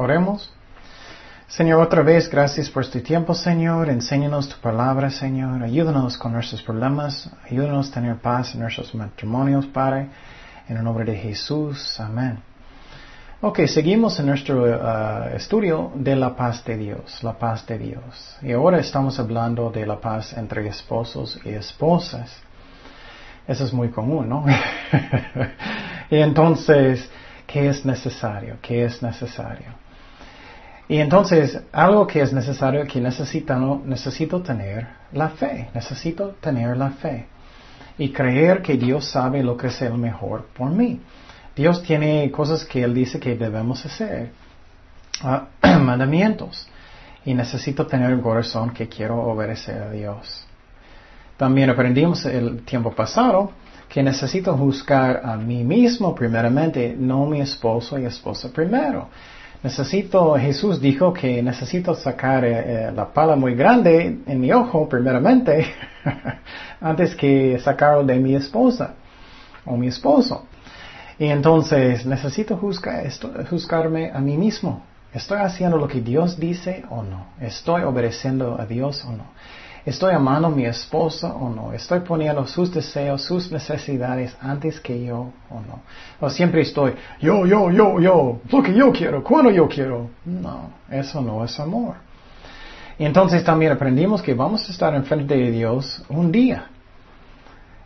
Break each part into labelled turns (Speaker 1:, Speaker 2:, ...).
Speaker 1: Oremos. Señor, otra vez, gracias por este tiempo, Señor. Enséñanos tu palabra, Señor. Ayúdanos con nuestros problemas. Ayúdanos a tener paz en nuestros matrimonios, Padre. En el nombre de Jesús. Amén. Ok, seguimos en nuestro uh, estudio de la paz de Dios, la paz de Dios. Y ahora estamos hablando de la paz entre esposos y esposas. Eso es muy común, ¿no? y entonces, ¿qué es necesario? ¿Qué es necesario? Y entonces, algo que es necesario, que necesito, necesito tener la fe, necesito tener la fe y creer que Dios sabe lo que es el mejor por mí. Dios tiene cosas que Él dice que debemos hacer, uh, mandamientos, y necesito tener el corazón que quiero obedecer a Dios. También aprendimos el tiempo pasado que necesito juzgar a mí mismo primeramente, no mi esposo y esposa primero. Necesito, Jesús dijo que necesito sacar eh, eh, la pala muy grande en mi ojo primeramente, antes que sacarlo de mi esposa o mi esposo. Y entonces necesito juzgarme a mí mismo. ¿Estoy haciendo lo que Dios dice o no? ¿Estoy obedeciendo a Dios o no? ¿Estoy amando a mi esposa o no? ¿Estoy poniendo sus deseos, sus necesidades antes que yo o no? O siempre estoy, yo, yo, yo, yo, lo que yo quiero, cuando yo quiero. No, eso no es amor. Y entonces también aprendimos que vamos a estar enfrente de Dios un día.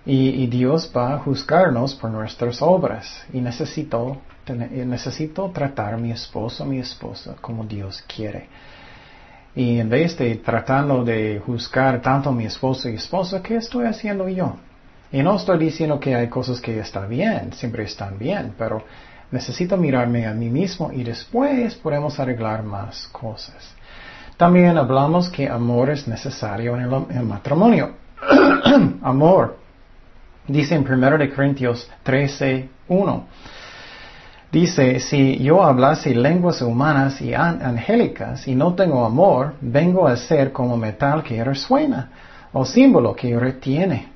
Speaker 1: Y, Dios va a juzgarnos por nuestras obras. Y necesito, necesito tratar a mi esposo, a mi esposa, como Dios quiere. Y en vez de tratando de juzgar tanto a mi esposo y esposa, ¿qué estoy haciendo yo? Y no estoy diciendo que hay cosas que están bien, siempre están bien, pero necesito mirarme a mí mismo y después podemos arreglar más cosas. También hablamos que amor es necesario en el, matrimonio. amor. Dice en 1 Corintios 13, 1. Dice, si yo hablase lenguas humanas y angélicas y no tengo amor, vengo a ser como metal que resuena o símbolo que retiene.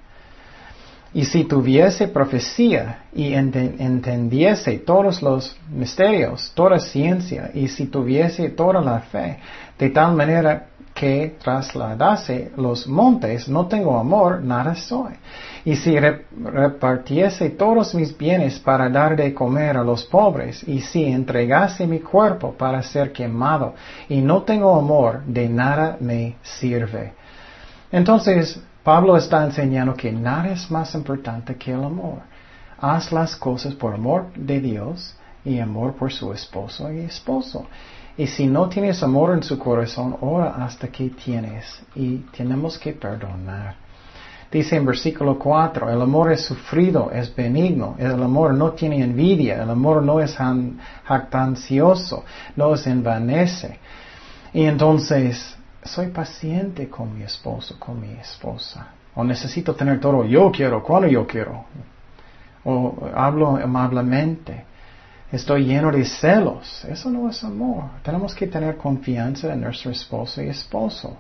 Speaker 1: Y si tuviese profecía y entendiese todos los misterios, toda ciencia, y si tuviese toda la fe, de tal manera que trasladase los montes, no tengo amor, nada soy. Y si repartiese todos mis bienes para dar de comer a los pobres, y si entregase mi cuerpo para ser quemado, y no tengo amor, de nada me sirve. Entonces, Pablo está enseñando que nada es más importante que el amor. Haz las cosas por amor de Dios y amor por su esposo y esposo. Y si no tienes amor en su corazón, ora hasta que tienes. Y tenemos que perdonar. Dice en versículo 4, el amor es sufrido, es benigno, el amor no tiene envidia, el amor no es jactancioso, no se envanece. Y entonces, soy paciente con mi esposo, con mi esposa. O necesito tener todo, yo quiero, cuando yo quiero. O hablo amablemente. Estoy lleno de celos. Eso no es amor. Tenemos que tener confianza en nuestro esposo y esposo.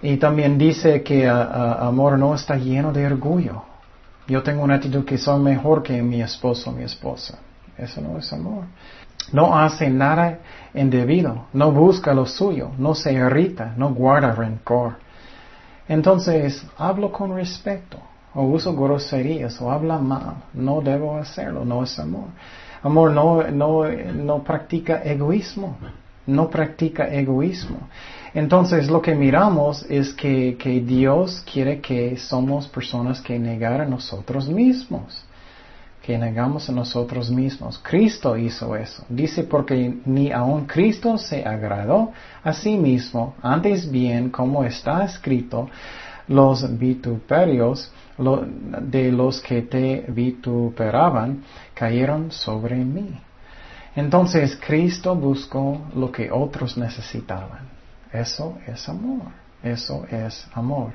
Speaker 1: Y también dice que uh, amor no está lleno de orgullo. Yo tengo una actitud que soy mejor que mi esposo o mi esposa. Eso no es amor. No hace nada indebido, no busca lo suyo, no se irrita, no guarda rencor. Entonces, hablo con respeto o uso groserías o habla mal, no debo hacerlo, no es amor. Amor no, no, no practica egoísmo, no practica egoísmo. Entonces lo que miramos es que, que Dios quiere que somos personas que negar a nosotros mismos, que negamos a nosotros mismos. Cristo hizo eso. Dice porque ni aun Cristo se agradó a sí mismo, antes bien como está escrito, los vituperios de los que te vituperaban cayeron sobre mí. Entonces Cristo buscó lo que otros necesitaban. Eso es amor. Eso es amor.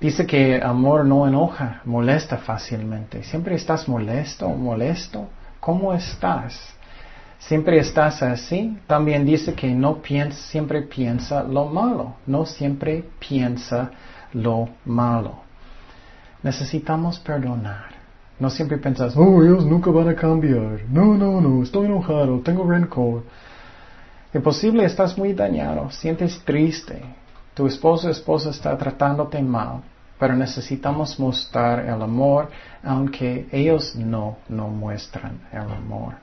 Speaker 1: Dice que amor no enoja, molesta fácilmente. ¿Siempre estás molesto molesto? ¿Cómo estás? ¿Siempre estás así? También dice que no piensa, siempre piensa lo malo, no siempre piensa lo malo. Necesitamos perdonar. No siempre piensas, oh, ellos nunca van a cambiar. No, no, no, estoy enojado, tengo rencor. Es posible estás muy dañado, sientes triste. Tu esposo o esposa está tratándote mal, pero necesitamos mostrar el amor, aunque ellos no, no muestran el amor.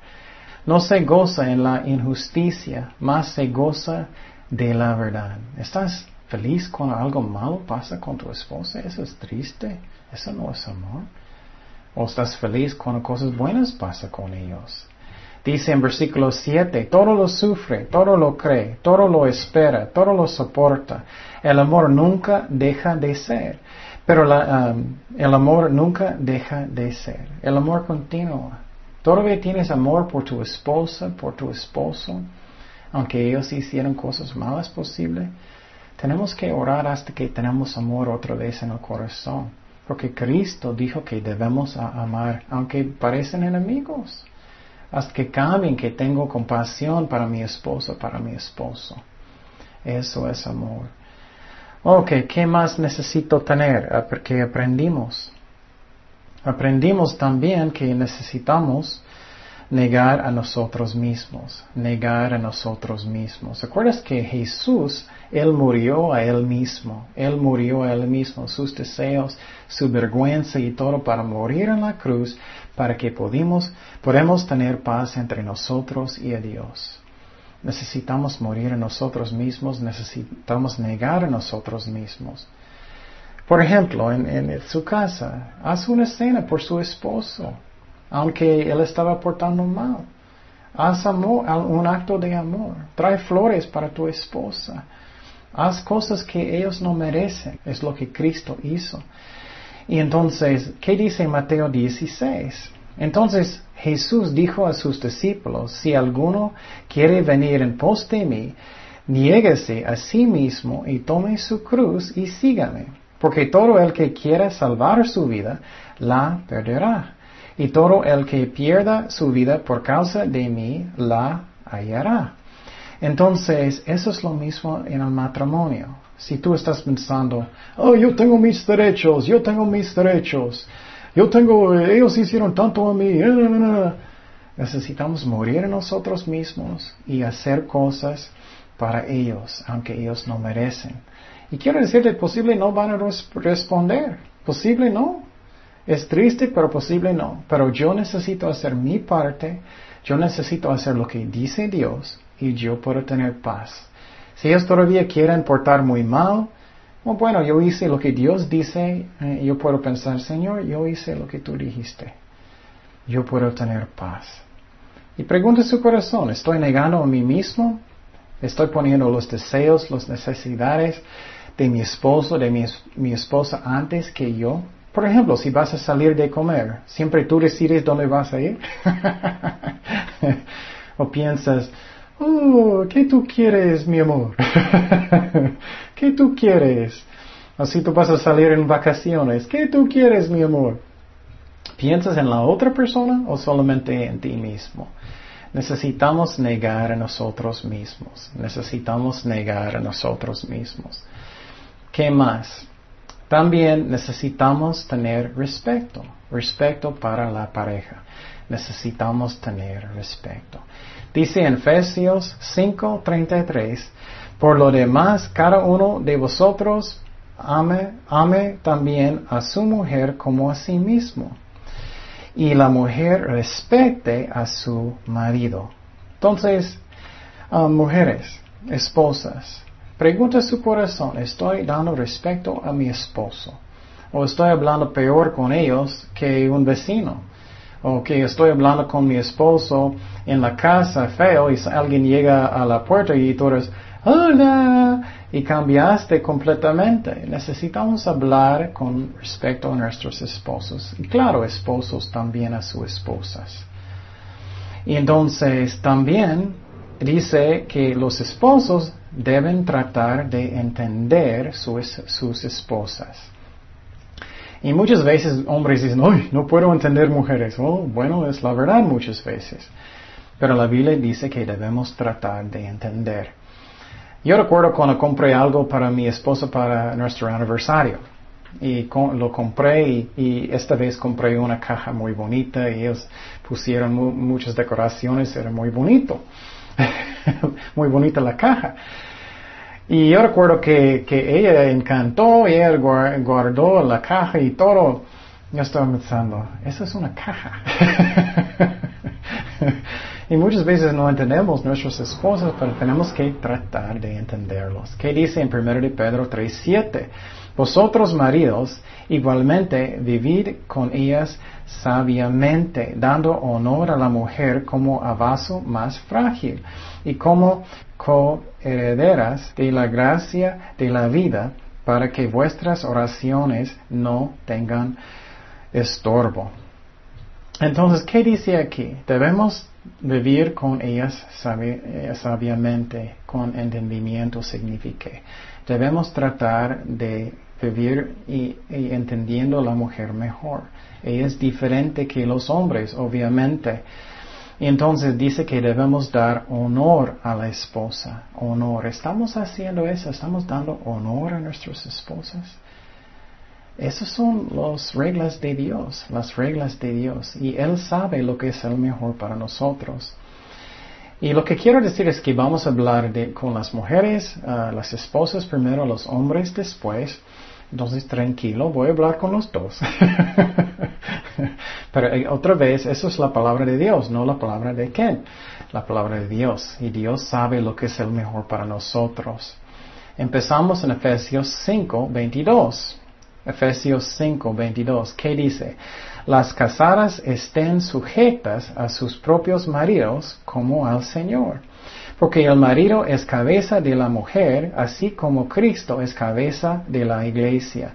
Speaker 1: No se goza en la injusticia, más se goza de la verdad. ¿Estás feliz cuando algo malo pasa con tu esposa? Eso es triste. Eso no es amor. ¿O estás feliz cuando cosas buenas pasan con ellos? Dice en versículo 7, todo lo sufre, todo lo cree, todo lo espera, todo lo soporta. El amor nunca deja de ser. Pero um, el amor nunca deja de ser. El amor continúa. Todavía tienes amor por tu esposa, por tu esposo, aunque ellos hicieron cosas malas posible. Tenemos que orar hasta que tenemos amor otra vez en el corazón. Porque Cristo dijo que debemos amar, aunque parecen enemigos hasta que cambien, que tengo compasión para mi esposo, para mi esposo. Eso es amor. Ok, ¿qué más necesito tener? Porque aprendimos. Aprendimos también que necesitamos negar a nosotros mismos, negar a nosotros mismos. ¿Recuerdas que Jesús, Él murió a Él mismo? Él murió a Él mismo, sus deseos, su vergüenza y todo para morir en la cruz, para que podamos, podemos tener paz entre nosotros y a Dios. Necesitamos morir a nosotros mismos, necesitamos negar a nosotros mismos. Por ejemplo, en, su casa, haz una cena por su esposo aunque él estaba portando mal. Haz amor, un acto de amor. Trae flores para tu esposa. Haz cosas que ellos no merecen. Es lo que Cristo hizo. Y entonces, ¿qué dice Mateo 16? Entonces Jesús dijo a sus discípulos, si alguno quiere venir en pos de mí, niéguese a sí mismo y tome su cruz y sígame. Porque todo el que quiera salvar su vida, la perderá y todo el que pierda su vida por causa de mí la hallará. Entonces, eso es lo mismo en el matrimonio. Si tú estás pensando, oh, yo tengo mis derechos, yo tengo mis derechos, yo tengo, ellos hicieron tanto a mí, necesitamos morir nosotros mismos y hacer cosas para ellos, aunque ellos no merecen. Y quiero decirte, posible no van a responder, posible no, es triste, pero posible no. Pero yo necesito hacer mi parte, yo necesito hacer lo que dice Dios y yo puedo tener paz. Si ellos todavía quieren portar muy mal, bueno, yo hice lo que Dios dice, eh, yo puedo pensar, Señor, yo hice lo que tú dijiste. Yo puedo tener paz. Y pregunta su corazón, ¿estoy negando a mí mismo? ¿Estoy poniendo los deseos, las necesidades de mi esposo, de mi, mi esposa antes que yo? Por ejemplo, si vas a salir de comer, ¿siempre tú decides dónde vas a ir? o piensas, oh, ¿qué tú quieres, mi amor? ¿Qué tú quieres? O si tú vas a salir en vacaciones, ¿qué tú quieres, mi amor? ¿Piensas en la otra persona o solamente en ti mismo? Necesitamos negar a nosotros mismos. Necesitamos negar a nosotros mismos. ¿Qué más? También necesitamos tener respeto, respeto para la pareja. Necesitamos tener respeto. Dice en Efesios 5:33, por lo demás, cada uno de vosotros ame, ame también a su mujer como a sí mismo. Y la mujer respete a su marido. Entonces, ah, mujeres, esposas, Pregunta su corazón, ¿estoy dando respeto a mi esposo? ¿O estoy hablando peor con ellos que un vecino? ¿O que estoy hablando con mi esposo en la casa feo y alguien llega a la puerta y eres, hola, y cambiaste completamente? Necesitamos hablar con respecto a nuestros esposos. Y claro, esposos también a sus esposas. Y entonces también dice que los esposos deben tratar de entender sus, sus esposas. Y muchas veces hombres dicen, uy, no puedo entender mujeres. Oh, bueno, es la verdad muchas veces. Pero la Biblia dice que debemos tratar de entender. Yo recuerdo cuando compré algo para mi esposa para nuestro aniversario. y lo compré y, esta vez compré una caja muy bonita y ellos pusieron muchas decoraciones, era muy bonito, muy bonita la caja. Y yo recuerdo que, que ella encantó y ella guardó la caja y todo. Yo estaba pensando, esa es una caja. y muchas veces no entendemos nuestras esposas, pero tenemos que tratar de entenderlos. ¿Qué dice en 1 de Pedro 3.7? Vosotros maridos, igualmente vivid con ellas sabiamente, dando honor a la mujer como a vaso más frágil y como coherederas de la gracia de la vida, para que vuestras oraciones no tengan estorbo. Entonces, ¿qué dice aquí? Debemos vivir con ellas eh, sabiamente, con entendimiento significa. Debemos tratar de vivir y, entendiendo a la mujer mejor. Ella es diferente que los hombres, obviamente. Y entonces dice que debemos dar honor a la esposa. Honor. ¿Estamos haciendo eso? ¿Estamos dando honor a nuestras esposas? Esas son las reglas de Dios, las reglas de Dios. Y Él sabe lo que es el mejor para nosotros. Y lo que quiero decir es que vamos a hablar de, con las mujeres, ah, las esposas primero, los hombres después. Entonces, tranquilo, voy a hablar con los dos. Pero eh, otra vez, eso es la palabra de Dios, no la palabra de quién. La palabra de Dios. Y Dios sabe lo que es el mejor para nosotros. Empezamos en Efesios 5, 22. Efesios 5, 22. ¿Qué dice? Las casadas estén sujetas a sus propios maridos como al Señor porque el marido es cabeza de la mujer, así como Cristo es cabeza de la iglesia,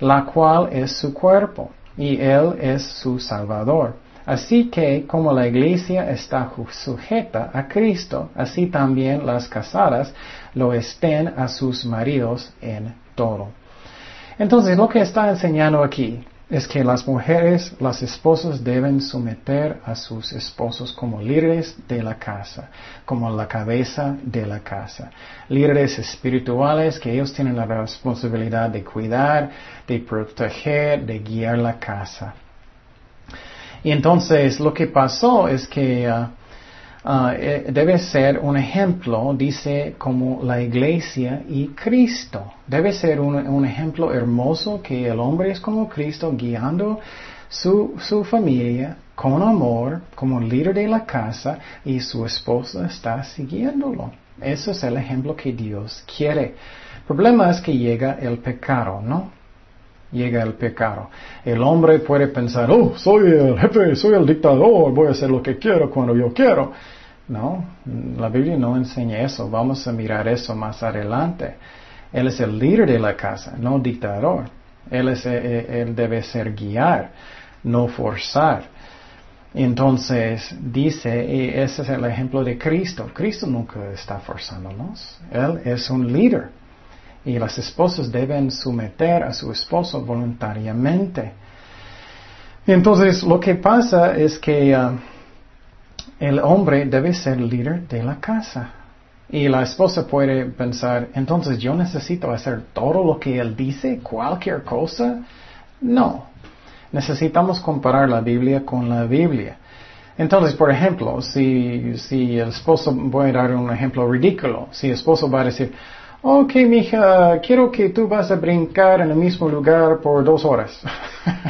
Speaker 1: la cual es su cuerpo, y Él es su Salvador. Así que como la iglesia está sujeta a Cristo, así también las casadas lo estén a sus maridos en todo. Entonces, lo que está enseñando aquí es que las mujeres, las esposas deben someter a sus esposos como líderes de la casa, como la cabeza de la casa. Líderes espirituales que ellos tienen la responsabilidad de cuidar, de proteger, de guiar la casa. Y entonces lo que pasó es que uh, Ah, eh, debe ser un ejemplo, dice, como la iglesia y Cristo. Debe ser un, ejemplo hermoso que el hombre es como Cristo guiando su, su familia con amor, como líder de la casa y su esposa está siguiéndolo. Ese es el ejemplo que Dios quiere. El problema es que llega el pecado, ¿no? llega el pecado. El hombre puede pensar, oh, soy el jefe, soy el dictador, voy a hacer lo que quiero cuando yo quiero. No, la Biblia no enseña eso. Vamos a mirar eso más adelante. Él es el líder de la casa, no dictador. Él, es, eh, eh, él debe ser guiar, no forzar. Entonces dice, y ese es el ejemplo de Cristo. Cristo nunca está forzándonos. Él es un líder. Y las esposas deben someter a su esposo voluntariamente. Entonces lo que pasa es que... Ah, el hombre debe ser líder de la casa. Y la esposa puede pensar, entonces yo necesito hacer todo lo que él dice, cualquier cosa. No. Necesitamos comparar la Biblia con la Biblia. Entonces, por ejemplo, si, si el esposo, voy a dar un ejemplo ridículo, si el esposo va a decir, ok, mija, quiero que tú vas a brincar en el mismo lugar por dos horas.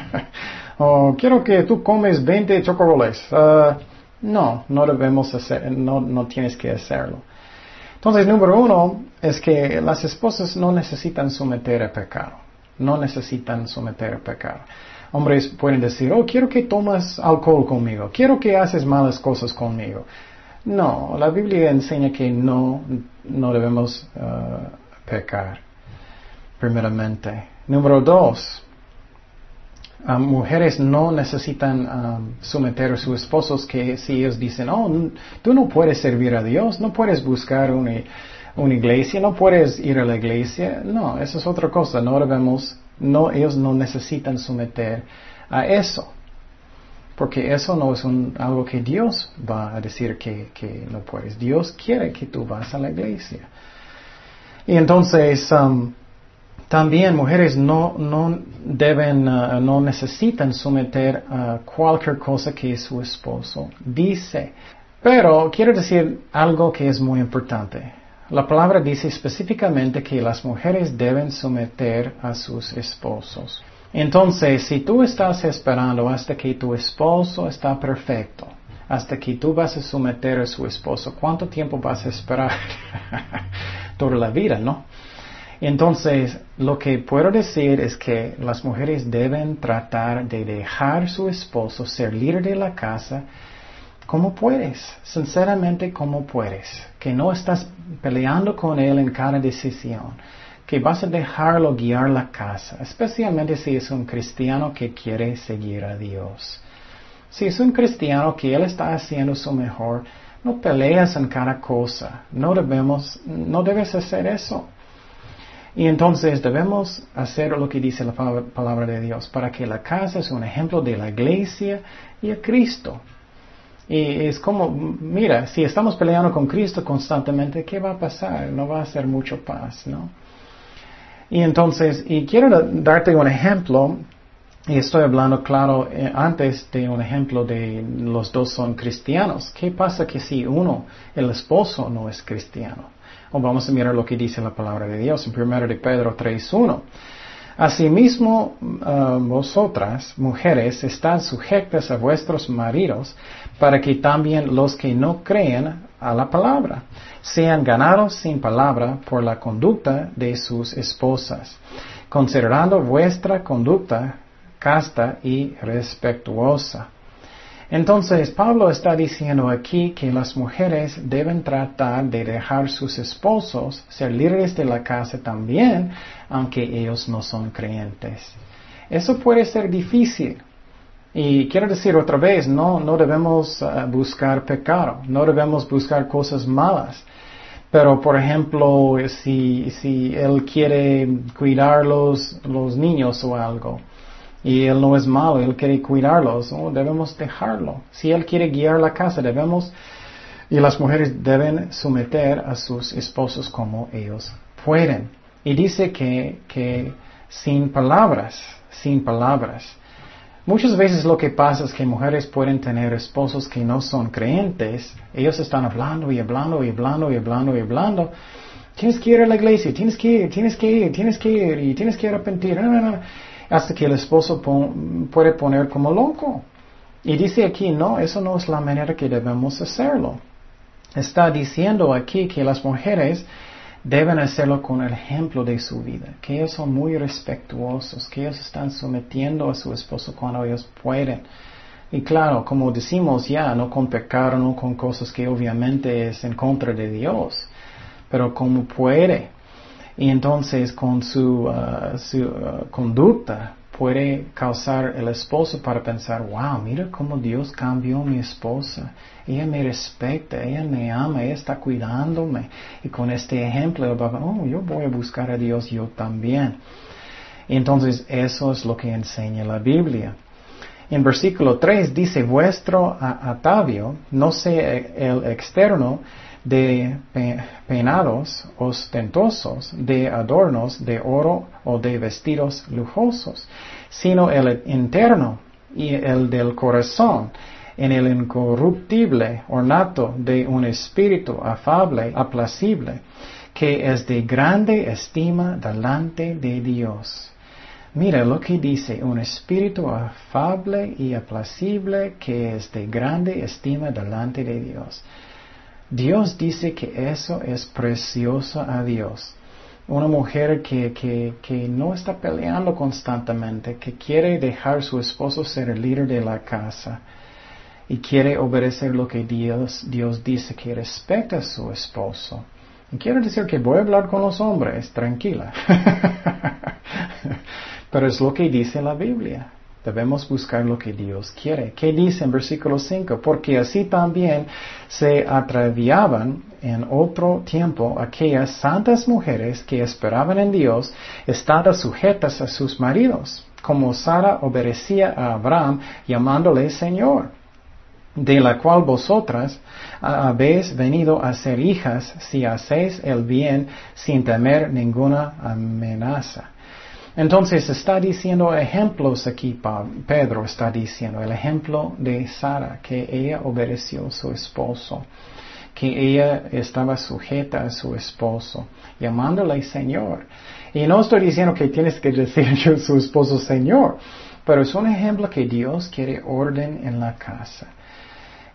Speaker 1: o quiero que tú comes 20 chocolates. Ah, no, no debemos hacer, no, no tienes que hacerlo. Entonces, número uno es que las esposas no necesitan someter a pecado. No necesitan someter a pecado. Hombres pueden decir, oh, quiero que tomas alcohol conmigo. Quiero que haces malas cosas conmigo. No, la Biblia enseña que no, no debemos uh, pecar. Primeramente. Número dos, mujeres no necesitan someter a sus esposos que si ellos dicen, oh, tú no puedes servir a Dios, no puedes buscar una, una iglesia, no puedes ir a la iglesia. No, eso es otra cosa. No debemos, no, ellos no necesitan someter a eso. Porque eso no es un, algo que Dios va a decir que, que, no puedes. Dios quiere que tú vas a la iglesia. Y entonces, También mujeres no, no deben, uh, no necesitan someter a cualquier cosa que su esposo dice. Pero quiero decir algo que es muy importante. La palabra dice específicamente que las mujeres deben someter a sus esposos. Entonces, si tú estás esperando hasta que tu esposo está perfecto, hasta que tú vas a someter a su esposo, ¿cuánto tiempo vas a esperar? Toda la vida, ¿no? Entonces, lo que puedo decir es que las mujeres deben tratar de dejar su esposo ser líder de la casa como puedes, sinceramente como puedes, que no estás peleando con él en cada decisión, que vas a dejarlo guiar la casa, especialmente si es un cristiano que quiere seguir a Dios. Si es un cristiano que él está haciendo su mejor, no peleas en cada cosa, no debemos, no debes hacer eso. Y entonces debemos hacer lo que dice la palabra de Dios para que la casa es un ejemplo de la iglesia y a Cristo. Y es como, mira, si estamos peleando con Cristo constantemente, ¿qué va a pasar? No va a ser mucho paz, ¿no? Y entonces, y quiero darte un ejemplo, y estoy hablando, claro, eh, antes de un ejemplo de los dos son cristianos. ¿Qué pasa que si uno, el esposo, no es cristiano? O vamos a mirar lo que dice la palabra de Dios en 1 de Pedro 3.1. Asimismo, uh, vosotras, mujeres, están sujetas a vuestros maridos, para que también los que no creen a la palabra sean ganados sin palabra por la conducta de sus esposas, considerando vuestra conducta casta y respetuosa. Entonces, Pablo está diciendo aquí que las mujeres deben tratar de dejar sus esposos ser líderes de la casa también, aunque ellos no son creyentes. Eso puede ser difícil. Y quiero decir otra vez, no, no debemos uh, buscar pecado, no debemos buscar cosas malas. Pero, por ejemplo, si, si él quiere cuidar los, los niños o algo, y él no es malo, él quiere cuidarlos, debemos dejarlo. Si él quiere guiar la casa, debemos, y las mujeres deben someter a sus esposos como ellos pueden. Y dice que, que sin palabras, sin palabras. Muchas veces lo que pasa es que mujeres pueden tener esposos que no son creyentes, ellos están hablando y hablando y hablando y hablando y hablando. Tienes que ir a la iglesia, tienes que ir, tienes que ir, tienes que ir y tienes que arrepentir hasta que el esposo puede poner como loco. Y dice aquí, no, eso no es la manera que debemos hacerlo. Está diciendo aquí que las mujeres deben hacerlo con el ejemplo de su vida, que ellos son muy respetuosos, que ellos están sometiendo a su esposo cuando ellos pueden. Y claro, como decimos ya, no con pecado, no con cosas que obviamente es en contra de Dios, pero como puede. Y entonces con su, uh, su uh, conducta puede causar el esposo para pensar, wow, mira cómo Dios cambió a mi esposa. Ella me respeta, ella me ama, ella está cuidándome. Y con este ejemplo, oh, yo voy a buscar a Dios yo también. Entonces eso es lo que enseña la Biblia. En versículo 3 dice, vuestro atavio no sea el externo, de peinados ostentosos, de adornos de oro o de vestidos lujosos, sino el interno y el del corazón, en el incorruptible ornato de un espíritu afable, aplacible, que es de grande estima delante de Dios. Mira lo que dice, un espíritu afable y aplacible que es de grande estima delante de Dios. Dios dice que eso es precioso a Dios. Una mujer que, que, que, no está peleando constantemente, que quiere dejar su esposo ser el líder de la casa y quiere obedecer lo que Dios, Dios dice, que respeta a su esposo. Y quiero decir que voy a hablar con los hombres, tranquila. Pero es lo que dice la Biblia. Debemos buscar lo que Dios quiere. ¿Qué dice en versículo 5? Porque así también se atraviaban en otro tiempo aquellas santas mujeres que esperaban en Dios, estaban sujetas a sus maridos, como Sara obedecía a Abraham llamándole Señor, de la cual vosotras habéis venido a ser hijas si hacéis el bien sin temer ninguna amenaza. Entonces está diciendo ejemplos aquí, Pedro está diciendo, el ejemplo de Sara, que ella obedeció a su esposo, que ella estaba sujeta a su esposo, llamándole Señor. Y no estoy diciendo que tienes que decir yo su esposo Señor, pero es un ejemplo que Dios quiere orden en la casa.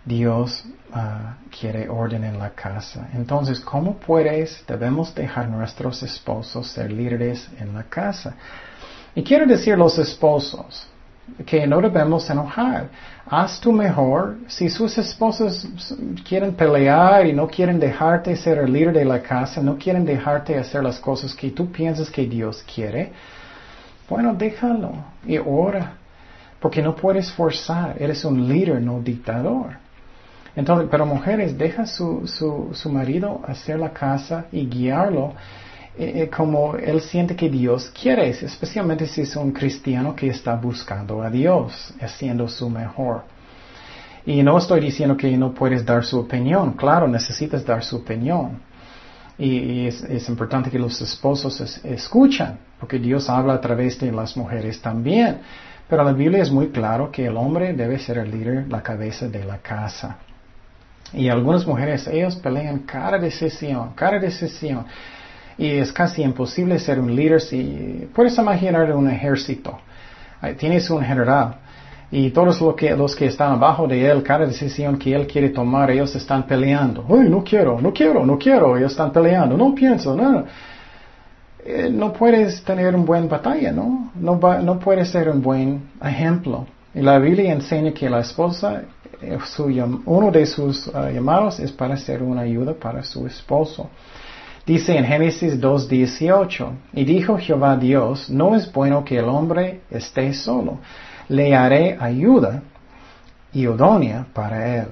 Speaker 1: Dios ah, quiere orden en la casa. Entonces, ¿cómo puedes, debemos dejar nuestros esposos ser líderes en la casa? Y quiero decir los esposos que no debemos enojar. Haz tu mejor. Si sus esposos quieren pelear y no quieren dejarte ser el líder de la casa, no quieren dejarte hacer las cosas que tú piensas que Dios quiere, bueno, déjalo y ora. Porque no puedes forzar. Eres un líder, no dictador. Entonces, pero mujeres, deja su, su, su marido hacer la casa y guiarlo eh, eh, como él siente que Dios quiere, especialmente si es un cristiano que está buscando a Dios, haciendo su mejor. Y no estoy diciendo que no puedes dar su opinión, claro, necesitas dar su opinión. Y, es, importante que los esposos escuchan, porque Dios habla a través de las mujeres también. Pero la Biblia es muy claro que el hombre debe ser el líder, la cabeza de la casa. Y algunas mujeres, ellos pelean cada decisión, cada decisión. Y es casi imposible ser un líder si puedes imaginar un ejército. Tienes un general y todos los que, los que están abajo de él, cada decisión que él quiere tomar, ellos están peleando. Uy, no quiero, no quiero, no quiero. Ellos están peleando. No pienso, no. Eh, no puedes tener un buen batalla, ¿no? No, no puedes ser un buen ejemplo. Y la Biblia enseña que la esposa eh, uno de sus uh, llamados es para ser una ayuda para su esposo. Dice en Génesis 2.18, y dijo Jehová Dios, no es bueno que el hombre esté solo, le haré ayuda idónea para él.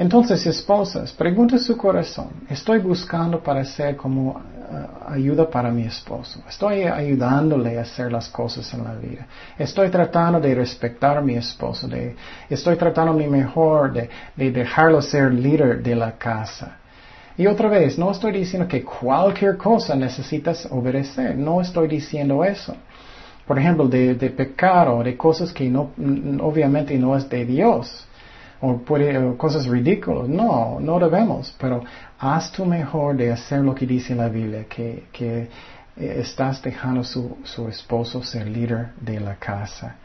Speaker 1: Entonces, esposas, pregunta su corazón, ¿estoy buscando para ser como uh, ayuda para mi esposo? ¿Estoy ayudándole a hacer las cosas en la vida? ¿Estoy tratando de respetar a mi esposo? De, ¿Estoy tratando mi mejor de, de dejarlo ser líder de la casa? Y otra vez, no estoy diciendo que cualquier cosa necesitas obedecer, no estoy diciendo eso. Por ejemplo, de, de pecado, de cosas que no, obviamente no es de Dios o puede, cosas ridículas. No, no debemos, pero haz tu mejor de hacer lo que dice la Biblia, que, que eh, estás dejando su, su esposo ser líder de la casa.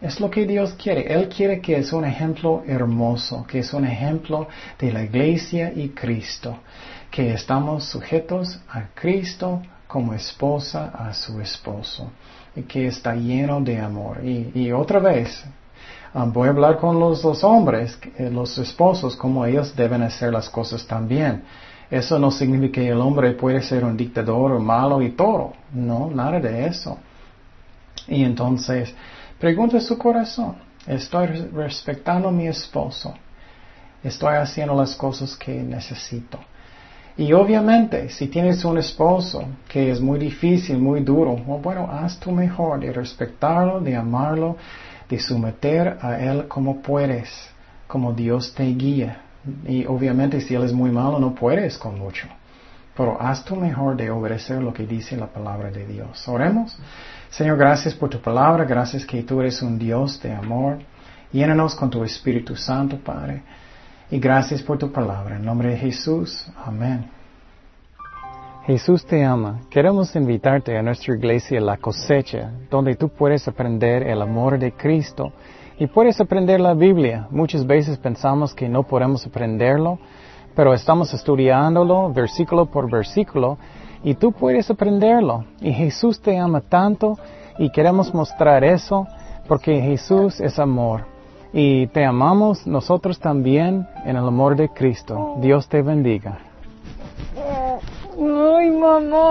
Speaker 1: Es lo que Dios quiere. Él quiere que es un ejemplo hermoso, que es un ejemplo de la iglesia y Cristo, que estamos sujetos a Cristo como esposa a su esposo y que está lleno de amor. Y, y otra vez, Ah, voy a hablar con los, hombres, eh, los esposos, cómo ellos deben hacer las cosas también. Eso no significa que el hombre puede ser un dictador o malo y todo. No, nada de eso. Y entonces, pregunta su corazón. ¿Estoy respetando a mi esposo? ¿Estoy haciendo las cosas que necesito? Y obviamente, si tienes un esposo que es muy difícil, muy duro, bueno, haz tu mejor de respetarlo, de amarlo, de someter a Él como puedes, como Dios te guía. Y obviamente si Él es muy malo no puedes con mucho. Pero haz tu mejor de obedecer lo que dice la palabra de Dios. Oremos. Señor, gracias por tu palabra, gracias que tú eres un Dios de amor. Llénanos con tu Espíritu Santo, Padre. Y gracias por tu palabra. En nombre de Jesús. Amén. Jesús te ama. Queremos invitarte a nuestra iglesia La Cosecha, donde tú puedes aprender el amor de Cristo y puedes aprender la Biblia. Muchas veces pensamos que no podemos aprenderlo, pero estamos estudiándolo versículo por versículo y tú puedes aprenderlo. Y Jesús te ama tanto y queremos mostrar eso porque Jesús es amor. Y te amamos nosotros también en el amor de Cristo. Dios te bendiga.
Speaker 2: Ay, mamá.